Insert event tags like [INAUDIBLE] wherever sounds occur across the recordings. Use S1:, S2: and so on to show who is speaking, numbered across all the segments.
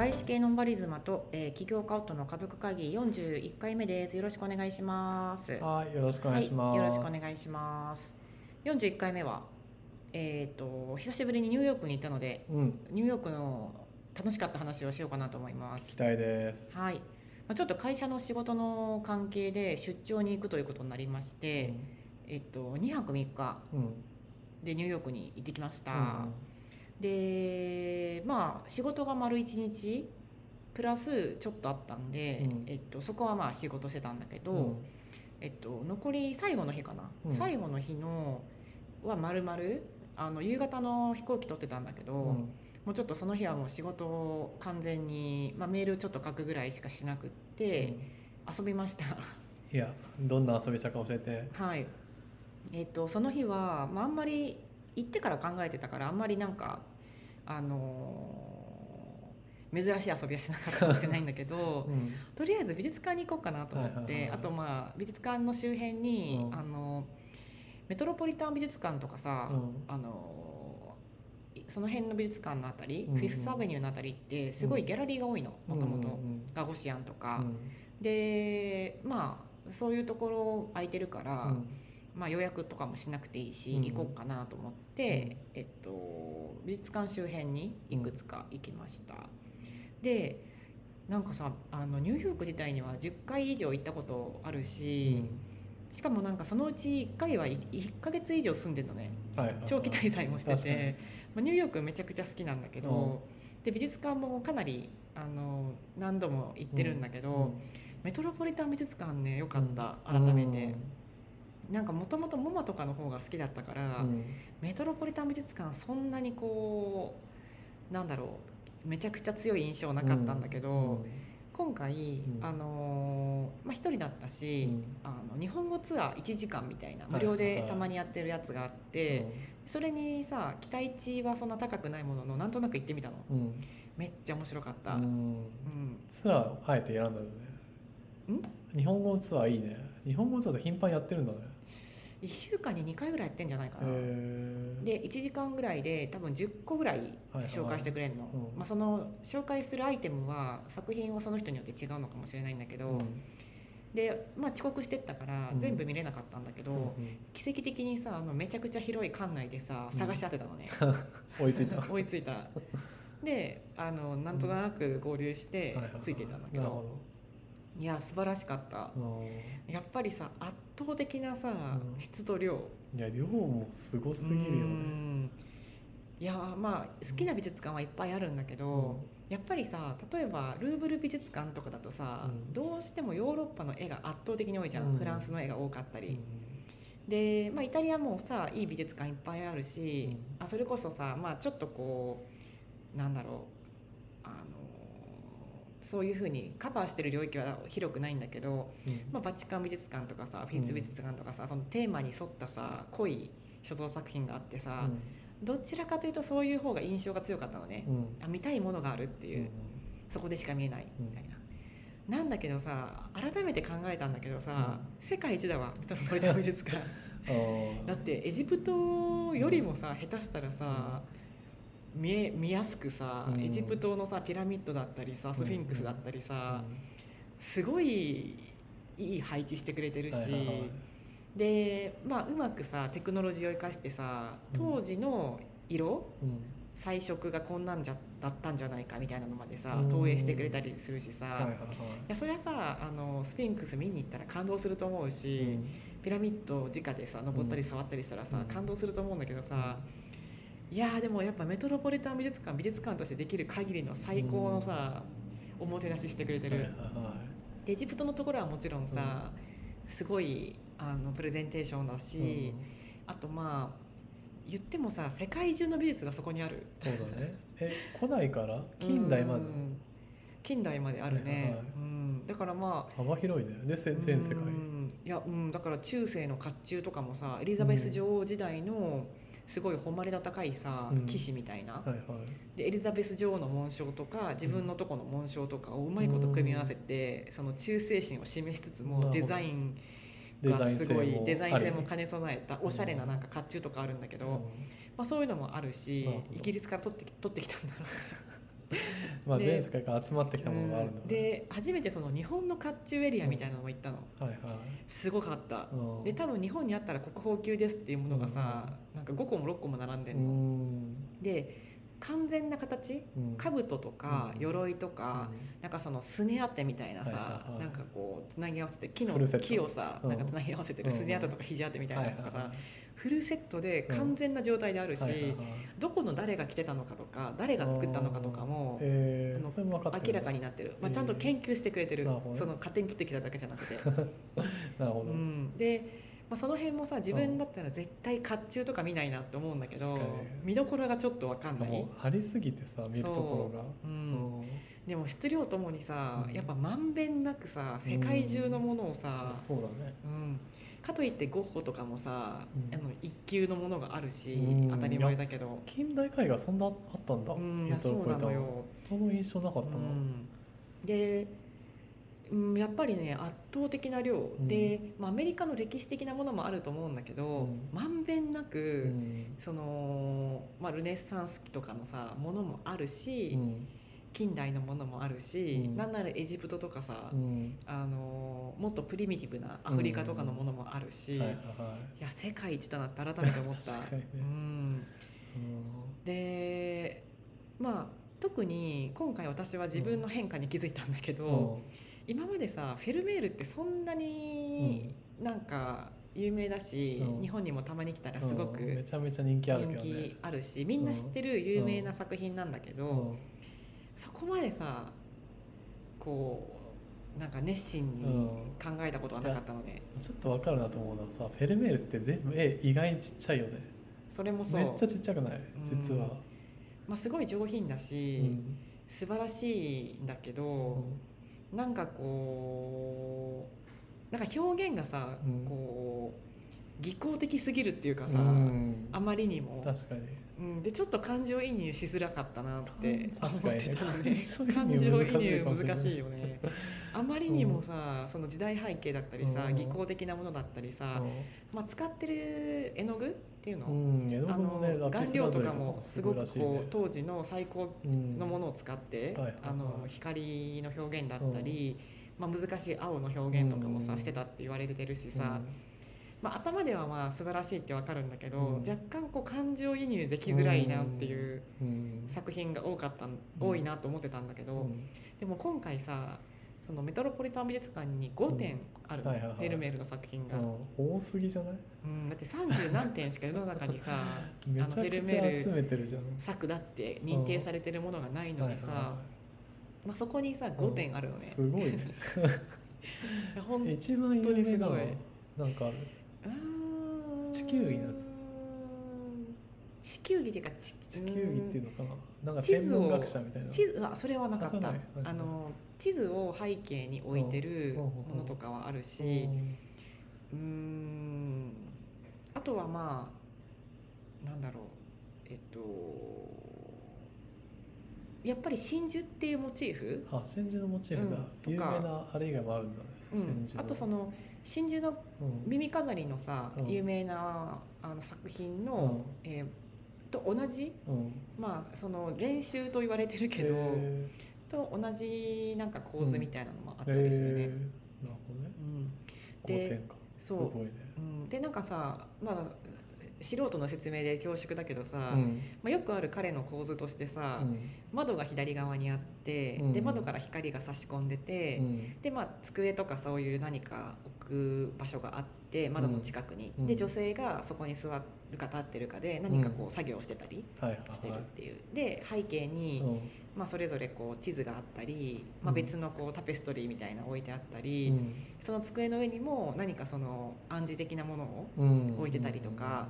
S1: 外資系ノンバリズマと、えー、起業家夫の家族会議41回目です。よろしくお願いします。
S2: はい、よろしくお願いします。
S1: はい、よろしくお願いします。41回目は、えー、と久しぶりにニューヨークに行ったので、
S2: うん、
S1: ニューヨークの楽しかった話をしようかなと思います。
S2: 期待です。
S1: はい。まあ、ちょっと会社の仕事の関係で出張に行くということになりまして、えっと2泊3日
S2: うん、うん、
S1: でニューヨークに行ってきました。
S2: うん
S1: でまあ仕事が丸1日プラスちょっとあったんで、
S2: うん。
S1: えっと、そこはまあ仕事してたんだけど、
S2: うん。
S1: えっと、残り最後の日かな、
S2: うん。
S1: 最後の日のはまるまるあの夕方の飛行機取ってたんだけど、
S2: うん。
S1: もうちょっとその日はもう仕事を完全に、まあ、メールちょっと書くぐらいしかしなくって、遊びました。
S2: いや、どんな遊びしたか教えて。
S1: はい。えっとその日は、まあ、あんまり行ってから考えてたからあんまりなんかあのー珍しい遊びはしなかったかもしれないんだけど
S2: うん、
S1: とりあえず美術館に行こうかなと思って、あとまあ美術館の周辺に、
S2: うん。
S1: あのメトロポリタン美術館とかさ、
S2: うん。
S1: あのいその辺の美術館のあたり、
S2: うん。うん
S1: フィフスアベニューのあたりってすごいギャラリーが多いのもともと
S2: うん
S1: ガゴシアンと
S2: う
S1: か、
S2: ん。
S1: でまあそういうところ空いてるから、
S2: うん
S1: まあ、予約とかもしなくていいし、
S2: うん。
S1: 行こうかなと思って、えっと、美術館周辺にいくつか行きました、でなんかさあのニューヨーク自体には10回以上行ったことあるし、しかもなんかそのうち1回は1ヶ月以上住んでるのね。
S2: はい。はいはい
S1: 長期滞在もしてて、まあ、ニューヨークめちゃくちゃ好きなんだけど、で美術館もかなりあの何度も行ってるんだけど、メトロポリタン美術館ねよかった、改めて。なんかもともとモマとかの方が好きだったから、
S2: うん。
S1: メトロポリタン美術館そんなにこうなんだろうめちゃくちゃ強い印象なかったんだけど、
S2: うん。
S1: 今回、
S2: ん。
S1: あのーまあ、一人だったし、
S2: うん。
S1: あの日本語ツアー1時間みたいな
S2: はい。
S1: 無料でたまにやってるやつがあって、それにさ期待値はそんな高くないもののなんとなく行ってみたの。
S2: うん。うん
S1: めっちゃ面白かった、
S2: うん。
S1: うん。
S2: ツアーあえて選んだよね。日本語ツアーいいね。日本語ツアーって頻繁にやってるんだね。
S1: 1週間に2回ぐらいやってんじゃないかな、で1時間ぐらいで多分10個ぐらい紹介してくれるの、
S2: うん。
S1: まあ、その紹介するアイテムは作品はその人によって違うのかもしれないんだけど、
S2: うん。
S1: で、まあ、遅刻してったから
S2: うん。
S1: 全部見れなかったんだけど、
S2: うん
S1: 奇跡的にさあのめちゃくちゃ広い館内でさ
S2: うん。
S1: 探し当てたのね、[LAUGHS]
S2: 追いついた。[LAUGHS]
S1: 追いついた。であのなんとなく合流して
S2: はいはいはい。
S1: ついてたんだけど、いや素晴らしかった。やっぱりさ圧倒的なさ、
S2: うん。
S1: 質と量。
S2: いや量もすごすぎるよ
S1: う
S2: ね。
S1: ん。いやまあ好きな美術館はいっぱいあるんだけど、やっぱりさ例えばルーブル美術館とかだとさ、
S2: うん。
S1: どうしてもヨーロッパの絵が圧倒的に多いじゃん、
S2: うん。
S1: フランスの絵が多かったり、
S2: うん。
S1: で、まあ、イタリアもさいい美術館いっぱいあるし、
S2: う
S1: あそれこそさ、まあ、ちょっとこうなんだろうあのそういうふうにカバーしてる領域は広くないんだけど、
S2: うん。
S1: まあ、バチカン美術館とかさフィッツ美術館とかさ、そのテーマに沿ったさ濃い所蔵作品があってさ、どちらかというとそういう方が印象が強かったのね、
S2: うん。
S1: あ見たいものがあるっていう、そこでしか見えないみたいな、なんだけどさ改めて考えたんだけどさ、世界一だわメトロポリタン美術館。[LAUGHS]
S2: うん
S1: だってエジプトよりもさ下手したらさ、見え見やすくさ、
S2: うん。
S1: エジプトのさピラミッドだったりさスフィンクスだったりさ、すごいいい配置してくれてるし、
S2: はいはいはい。
S1: でまあうまくさテクノロジーを生かしてさ当時の色、
S2: うん。
S1: 彩色がこんなんじゃだったんじゃないかみたいなのまでさ
S2: うん。
S1: 投影してくれたりするしさ、い
S2: はいはいはい。
S1: やそりゃさあのスフィンクス見に行ったら感動すると思うし、
S2: うん。
S1: ピラミッド直でさ登ったり触ったりしたらさ、
S2: うん。
S1: 感動すると思うんだけどさ、いやーでもやっぱメトロポリタン美術館美術館としてできる限りの最高のさ、おもてなししてくれてる、
S2: はいはいは
S1: でエジプトのところはもちろんさ、すごいあのプレゼンテーションだし、
S2: いうん。
S1: あとまあ言ってもさ世界中の美術がそこにある。
S2: そうだね。え古代から？近代まで？
S1: うん。近代まであるね、
S2: はいはい。
S1: うん、だからまあ
S2: 幅広いね。でせ全世界。
S1: うん。いや、うん、だから中世の甲冑とかもさエリザベス女王時代のすごい誉れの高いさ、
S2: うん。
S1: 騎士みたいな、
S2: はいはい。
S1: でエリザベス女王の紋章とか自分のとこの紋章とかをうまいこと組み合わせて、その忠誠心を示しつつもデザインがすごいデザイン性も兼ね備えたおしゃれななんか甲冑とかあるんだけど、まあ、そういうのもあるしイギリスから取ってき取ってきたんだろうね [LAUGHS]
S2: まあ
S1: で
S2: 全世界から集まってきたものがあるんだ
S1: うん。で初めてその日本の甲冑エリアみたいなのも行ったの、
S2: はいはい。
S1: すごかった。
S2: うん。
S1: で多分日本にあったら国宝級ですっていうものがさ、なんか5個も6個も並んで
S2: うん
S1: の、
S2: ん。
S1: で完全な形？
S2: うん。
S1: 兜とか
S2: うん。
S1: 鎧とか、なんかそのすね当てみたいなさ、
S2: はいはいはい。
S1: なんかこうつなぎ合わせて木の木をさ、
S2: うん。
S1: なんかつなぎ合わせてるすね当てとか肘当てみたいなのとかさ、
S2: はいはいはい
S1: フルセットで完全な状態であるし、どこの誰が着てたのかとか誰が作ったのかとかも
S2: えー
S1: 明らかになってる、まあ、
S2: えー
S1: ちゃんと研究してくれてる、
S2: なるほどね。
S1: その勝手に取ってきただけじゃなくて、[LAUGHS]
S2: なるほど、
S1: うん、で、まあ、その辺もさ自分だったら絶対甲冑とか見ないなって思うんだけど見どころがちょっと分かんない。
S2: もうありすぎてさ見るところが。
S1: う、
S2: うん。
S1: でも質量ともにさ、
S2: うん。
S1: やっぱまんべんなくさ世界中のものをさ、
S2: そうだね。
S1: うんかといってゴッホとかもさ、
S2: うん。
S1: あの一級のものがあるし、
S2: うん。
S1: 当たり前だけど、
S2: 近代絵画そんなあったんだ、
S1: うんいやそうなのよ。
S2: その印象なかったな、
S1: うん。で、うん、やっぱりね圧倒的な量、
S2: ん。
S1: で、まあ、アメリカの歴史的なものもあると思うんだけど、
S2: うん。
S1: まんべんなく、
S2: うん。
S1: その、まあ、ルネッサンス期とかのさものもあるし、
S2: うん
S1: 近代のものもあるし、
S2: うん。
S1: なんならエジプトとかさ、
S2: うん。
S1: あのもっとプリミティブなアフリカとかのものもあるし、
S2: はい
S1: や世界一だなって改めて思った。[LAUGHS]
S2: ね。
S1: うん。でまあ特に今回私は自分の変化に気づいたんだけど、
S2: うん。
S1: 今までさフェルメールってそんなになんか有名だし、
S2: うん。
S1: 日本にもたまに来たらすごく
S2: うん。めちゃめちゃ人気あるけ
S1: 人気あるしみんな知ってる有名な作品なんだけど、
S2: うん
S1: そこまでさこうなんか熱心に考えたことはなかったので、
S2: ちょっとわかるなと思うのはさフェルメールって全部絵意外にちっちゃいよね。
S1: それもそう。
S2: めっちゃちっちゃくない？実は、
S1: まあ、すごい上品だし、
S2: うん。
S1: 素晴らしいんだけど、なんかこうなんか表現がさ、
S2: うん。
S1: こう技巧的すぎるっていうかさ、
S2: うん。
S1: あまりにも、
S2: 確かに。
S1: うん、でちょっと感情移入しづらかったなって思ってたのね
S2: 感
S1: 感
S2: 情
S1: 情移
S2: 移入難しい
S1: よね。あまりにもさその時代背景だったりさ
S2: うん。
S1: 技巧的なものだったりさ、まあ、使ってる絵の具っていうの,、あの顔料とかもすごくこう当時の最高
S2: うん
S1: のものを使って、あの光の表現だったり、まあ、難しい青の表現とかもさ、
S2: うん。
S1: してたって言われてるしさ、まあ、頭ではまあ素晴らしいってわかるんだけど、
S2: うん。
S1: 若干こう感情移入できづらいなっていう
S2: うん。
S1: 作品が多かったん多いなと思ってたんだけど、
S2: うん。
S1: でも今回さそのメトロポリタン美術館に5点あるの、
S2: はいはいはい。
S1: フェルメールの作品が、
S2: うん。多すぎじゃない？
S1: うん、だって30何点しか世の中にさ [LAUGHS] あのフェルメル
S2: 集めてるじゃん。
S1: 作だって認定されてるものがないのにさ、
S2: はいはいは
S1: まあ、そこにさ
S2: い
S1: 5点あるのね、
S2: すごいね。
S1: ほん
S2: 一番有
S1: 本当にすごい。
S2: なんかある？地球儀の。や
S1: 地球儀っていうか地
S2: 地球儀っていうのかな。なんか
S1: 地図を
S2: 天文学者みたいな。
S1: 地図はそれはなかった。
S2: あ
S1: の地図を背景に置いてる
S2: うん。
S1: ものとかはあるし。うーん。あとはまあなんだろう。えっとやっぱり真珠っていうモチーフ、
S2: あ真珠のモチーフだ、
S1: うん。
S2: 有名なあれ以外もあるんだね、
S1: うん。あとその真珠の
S2: うん。
S1: 耳飾りのさ、
S2: うん。
S1: 有名なあの作品の、えーと同じ？
S2: うん。
S1: まあその練習と言われてるけど、
S2: へ
S1: と同じなんか構図みたいなのもあっ
S2: ー
S1: たりするね。
S2: なるほどね。
S1: うん。
S2: 5
S1: でそう。
S2: ね。
S1: うん、でなんかさまあ素人の説明で恐縮だけどさ、
S2: うん。
S1: まあ、よくある彼の構図としてさ、
S2: うん。
S1: 窓が左側にあって、
S2: うん。
S1: で窓から光が差し込んでて、
S2: うん。
S1: でまあ、机とかそういう何か置く場所があって窓の近くに、
S2: うん。
S1: で女性がそこに座るか立ってるかで何かこう作業をしてたりしてるっていう、で背景に、
S2: うん。
S1: まあ、それぞれこう地図があったり、まあ、
S2: うん。
S1: 別のこうタペストリーみたいなの置いてあった
S2: う
S1: り、
S2: ん。
S1: その机の上にも何かその暗示的なものを
S2: うん。
S1: 置いてたりとか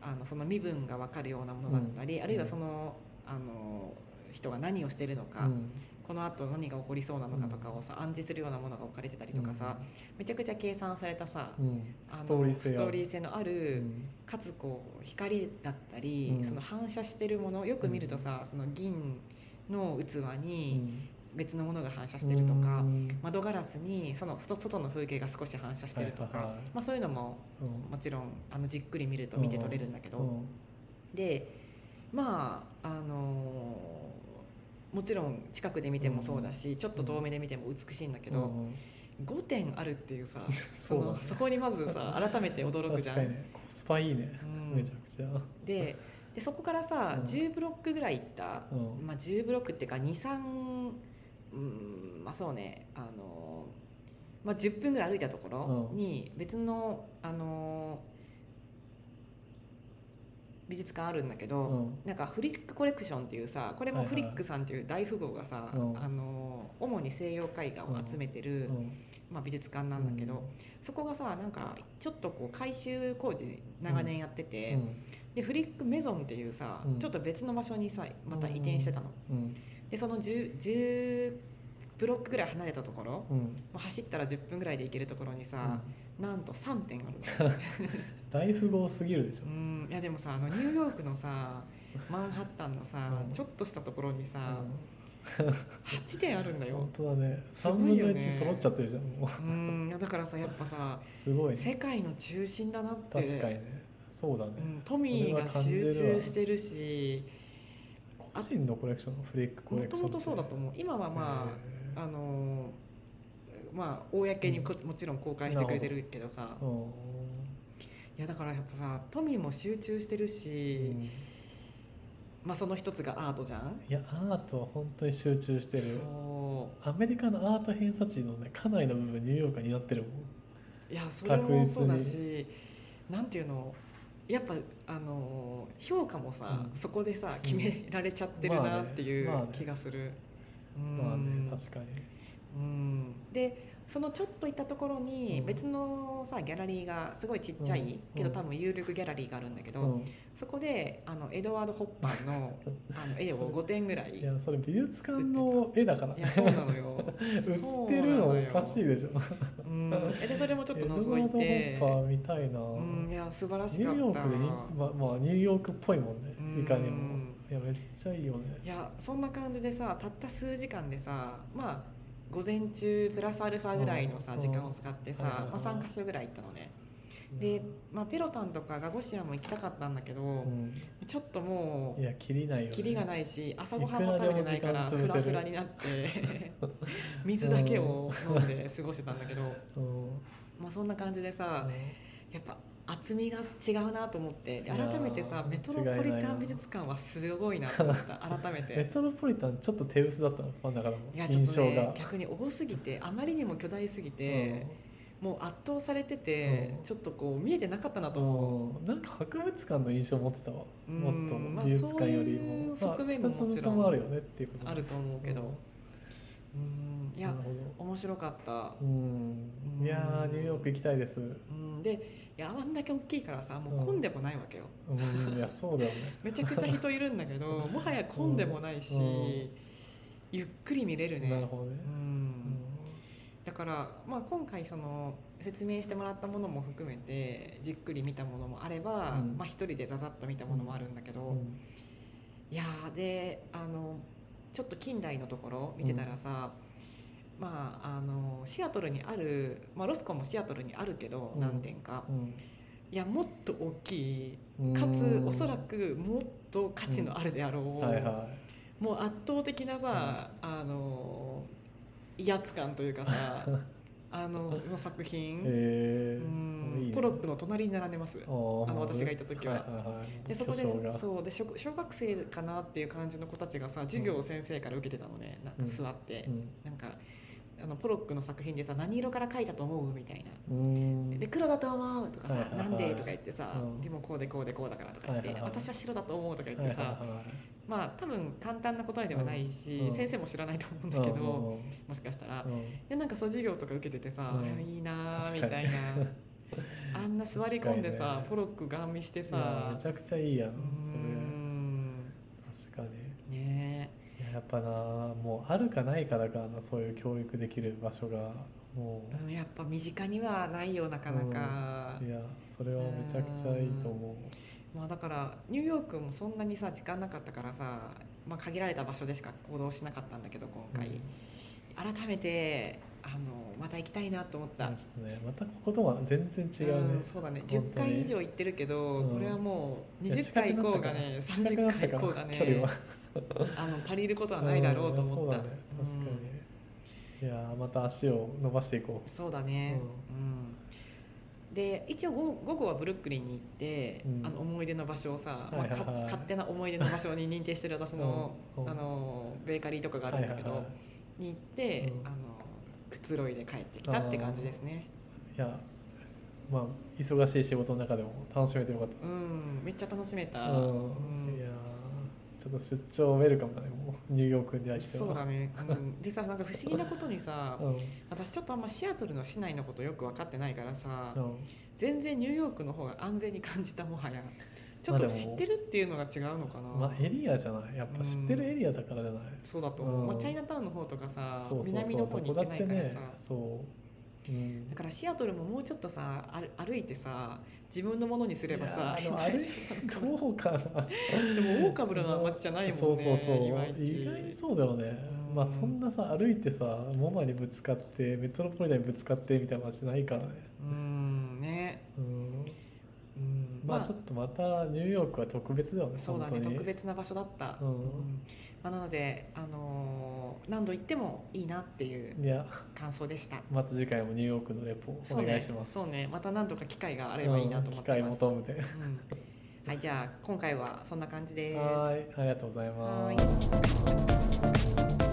S1: あのその身分が分かるようなものだったり、
S2: うん。
S1: あるいはそのあの人が何をしてるのか、
S2: うん
S1: このあと何が起こりそうなのかとかをさ暗示するようなものが置かれてたりとかさ、めちゃくちゃ計算されたさ、
S2: うん。
S1: あの
S2: ストーリー性
S1: ストーリー性のあ
S2: う
S1: る、
S2: ん。
S1: かつこう光だったり、
S2: うん。
S1: その反射してるものよく見るとさ、その銀の器
S2: う
S1: に
S2: ん。
S1: 別のものが反射してるとか、
S2: うん。
S1: 窓ガラスにその外外の風景が少し反射してるとか、まあ、そういうのも
S2: うん。
S1: もちろんあのじっくり見ると見て取れるんだけど、
S2: うん。
S1: でまああのももちろん近くで見てもそうだし、ちょっと遠目で見ても美しいんだけど、
S2: うん。
S1: 5点あるっていうさ [LAUGHS] そ
S2: そうだね。
S1: のそこにまずさ改めて驚くじゃん。
S2: 確かにね。コスパいいね、
S1: うん。
S2: めちゃくちゃ。
S1: ででそこからさ、
S2: うん。
S1: 10ブロックぐらい行った、
S2: うん。
S1: まあ、10ブロックっていうか23うんまあそうね。あの、まあ、10分ぐらい歩いたところ
S2: うん。
S1: に別のあの美術館あるんだけど、
S2: うん。
S1: なんかフリックコレクションっていうさこれも
S2: はいはい
S1: フリックさんっていう大富豪がさ、
S2: うん。
S1: あの主に西洋絵画を集めてる、
S2: うん。
S1: まあ、美術館なんだけど、そこがさなんかちょっとこう改修工事長年やってて、でフリックメゾンっていうさ、
S2: うん。
S1: ちょっと別の場所にさまた移転してたの。
S2: うん。
S1: でその 10, 10ブロックぐらい離れたところ、
S2: うん。
S1: まあ走ったら10分ぐらいで行けるところにさ、なんと3点ある。の。[LAUGHS]
S2: 大富豪すぎるでしょ、
S1: うんいやでもさあのニューヨークのさマンハッタンのさ、
S2: うん。
S1: ちょっとしたところにさ、
S2: うん。
S1: 8点あるんだよ。
S2: 本。当だね。
S1: す
S2: 3分の
S1: ごいよね。
S2: 1揃っちゃってるじゃんもう。
S1: うんいやだからさやっぱさ
S2: すごいね。
S1: 世界の中心だなって。
S2: 確かにね。そうだね、
S1: うん、トミーが集中してるし。
S2: 個人のコレクションのフリックコレクション
S1: もともとそうだと思う。今はまあ、あのーまあ公にこもちろん公開してくれてるけどさ。いやだからやっぱさトミーも集中してるし、
S2: うん
S1: まあその一つがアートじゃん？
S2: いやアートは本当に集中してる。
S1: そ
S2: アメリカのアート偏差値のねかなりの部分ニューヨークが担ってるもん。
S1: ういやそれもそうだしなんていうの？やっぱあのー評価もさ、
S2: うん。
S1: そこでさ決められちゃってるなっていう
S2: まあね。まあね。
S1: 気がする。
S2: まあね
S1: うん
S2: 確かに。
S1: うん。でそのちょっと行ったところに
S2: うん。
S1: 別のさギャラリーがすごいちっちゃい、
S2: うん。
S1: けど多分有力ギャラリーがあるんだけど、
S2: うん。
S1: そこであのエドワード・ホッパーの [LAUGHS] あの絵を5点ぐらい
S2: いやそれ美術館の絵だから。
S1: いや [LAUGHS] そうなのよ。
S2: 売ってるのおかしいでしょ。
S1: うん。えでそれもちょっと [LAUGHS]
S2: エドワ
S1: 覗い
S2: ード・ホ
S1: て
S2: ッパー見たいな、
S1: うん。いや素晴らし
S2: ニュ
S1: かった。
S2: ーヨークでに、まあ、まあニューヨークっぽいもんね
S1: うん。
S2: いかにも。いやめっちゃいいよね。
S1: いやそんな感じでさたった数時間でさまあ午前中プラスアルファぐらいのさ
S2: うん。
S1: 時間を使ってさ、まあ、3か所ぐらい行ったのね。で、まあ、ペロタンとかガゴシアも行きたかったんだけど、
S2: うん。
S1: ちょっとも
S2: いうやきりないよ、ね、
S1: キリがないし朝ごはんも食べてないからフラフラになって [LAUGHS] 水だけを飲んで過ごしてたんだけど、
S2: うん。
S1: まあ、そんな感じでさやっぱ厚みが違うなと思って。改めてさメトロポリタン美術館はすごいなと思った。改め
S2: メ
S1: て。
S2: トロポリタンちょっと手薄だったのファンだからも
S1: いやちょっと
S2: 印象が、
S1: ね逆に多すぎてあまりにも巨大すぎて、もう圧倒されてて、
S2: うん。
S1: ちょっとこう見えてなかったなと思う。
S2: うん。なんか博物館の印象持ってたわ。
S1: うん。
S2: もっ
S1: まあ
S2: と美術館よりも、
S1: そういう側面も
S2: まあ、2つ
S1: もちろん
S2: あるよねっていうこと。
S1: あると思うけど、うん、いや面白かった。
S2: うん。いやーニューヨーク行きたいです。
S1: うん、でいやあんだけ大きいからさもう混んでもないわけよ。
S2: うんいやそうだよね。[LAUGHS]
S1: めちゃくちゃ人いるんだけどもはや混んでもないし、
S2: うん。
S1: ゆっくり見れるね。
S2: なるほどね。
S1: う、ん。だから、まあ、今回その説明してもらったものも含めてじっくり見たものもあれば、
S2: うん。
S1: まあ、一人でざざっと見たものもあるんだけど、
S2: うん。
S1: いやーであのちょっと近代のところ見てたらさ、まあ、あのシアトルにある、まあ、ロスコンもシアトルにあるけど
S2: うん。
S1: 何点か、
S2: うん。
S1: いやもっと大きい
S2: うん。
S1: かつおそらくもっと価値のあるであろう、
S2: はいは
S1: もう圧倒的なさ、あの威圧感というかさ [LAUGHS] あのの作
S2: い
S1: 品、
S2: えー。
S1: うん。
S2: いいね。
S1: ポロックの隣に並んでます。
S2: あ
S1: の私がいた時は。
S2: はいはいはい。
S1: でそこでそうで小小学生かなっていう感じの子たちがさ授業を先生から受けてたのね。なんか座って、
S2: うん。
S1: なんかあのポロックの作品でさ何色から描いたと思うみたいな。
S2: うん。
S1: で黒だと思うとかさ、
S2: はいはいはい。
S1: なんでとか言ってさ、
S2: うん。
S1: でもこうでこうでこうだからとか言って、
S2: はいはいはい。
S1: 私は白だと思うとか言っ
S2: はい
S1: てさ、
S2: はいはい
S1: まあ多分簡単な答えではないし、
S2: うん。
S1: 先生も知らないと思うんだけど、もしかしたら、
S2: うん。
S1: でなんかそう授業とか受けててさ、
S2: うん。
S1: いいなみたいな。[LAUGHS] あんな座り込んでさ、ポロックガン見してさ。
S2: めちゃくちゃいいやんそれ。
S1: ん。
S2: 確かに。
S1: ね
S2: いややっぱなもうあるかないかだからなそういう教育できる場所がも
S1: え、うん、やっぱ身近にはないよなかなか。
S2: う、いやそれはめちゃくちゃいいと思
S1: まあだからニューヨークもそんなにさ時間なかったからさ、まあ、限られた場所でしか行動しなかったんだけど今
S2: う、
S1: 回、改めてあのまた行きたいなと思った、
S2: うんちょっとねまたこことは全然違うね。
S1: ん、そうだね。
S2: 本当に
S1: 10回以上行ってるけど、
S2: うん。
S1: これはもう
S2: いや
S1: 20回行こうがね。30回行こうがね。
S2: 距離は
S1: あの足りることはないだろうと思った、
S2: うんそうだね。確かに、いやーまた足を伸ばしていこ
S1: そうだね。うん、で一応午午後はブルックリンに行って、
S2: うん。
S1: あの思い出の場所をさ、まあか勝手な思い出の場所に認定してる私の,、
S2: うん。うん。
S1: あのベーカリーとかがあ
S2: う
S1: るんだけど、
S2: はいはいはい。
S1: に行って、
S2: うん。
S1: あのくつろいで帰ってきたって感じですね。
S2: いやまあ忙しい仕事の中でも楽しめてよかった。
S1: うんめっちゃ楽しめた、
S2: うん。
S1: うん。
S2: いやーちょっと出張ウェルカムだねもうニューヨークに対しては。
S1: そうだね、うん、でさなんか不思議なことにさ
S2: うん。
S1: 私ちょっとあんまシアトルの市内のことよく分かってないからさ、
S2: うん。
S1: 全然ニューヨークの方が安全に感じたもはや。ちょっと知ってるっていうのが違うのかな、
S2: まあエリアじゃない。やっぱ知ってるエリアだからじゃない、
S1: そうだと思う、チャイナタウンの方とかさ南の方に行ってないからさ、
S2: そう、うん。
S1: だ、からシアトルももうちょっとさ歩歩いてさ自分のものにすればさ
S2: いやーでも
S1: 大
S2: 歩い
S1: 丈夫なのかな？
S2: どうかな。
S1: でもオーカブルな街じゃないもんね
S2: そうそうそう。意外にそうだよね、
S1: うん。
S2: まあそんなさ歩いてさモマにぶつかってメトロポリタンにぶつかってみたいな街ないからね。
S1: うん
S2: うんまあ。ちょっとまたニューヨークは特別だよね
S1: そうだね特別な場所だった、
S2: うん。
S1: まあ、なので、あのー何度行ってもいいなっていう感想でした。
S2: また次回もニューヨークのレポお願いします。
S1: そうねまた何とか機会があればいいなと思って
S2: うん機
S1: ます、
S2: 会求めて。
S1: うん。はいじゃあ今回はそんな感じです。
S2: はいありがとうございます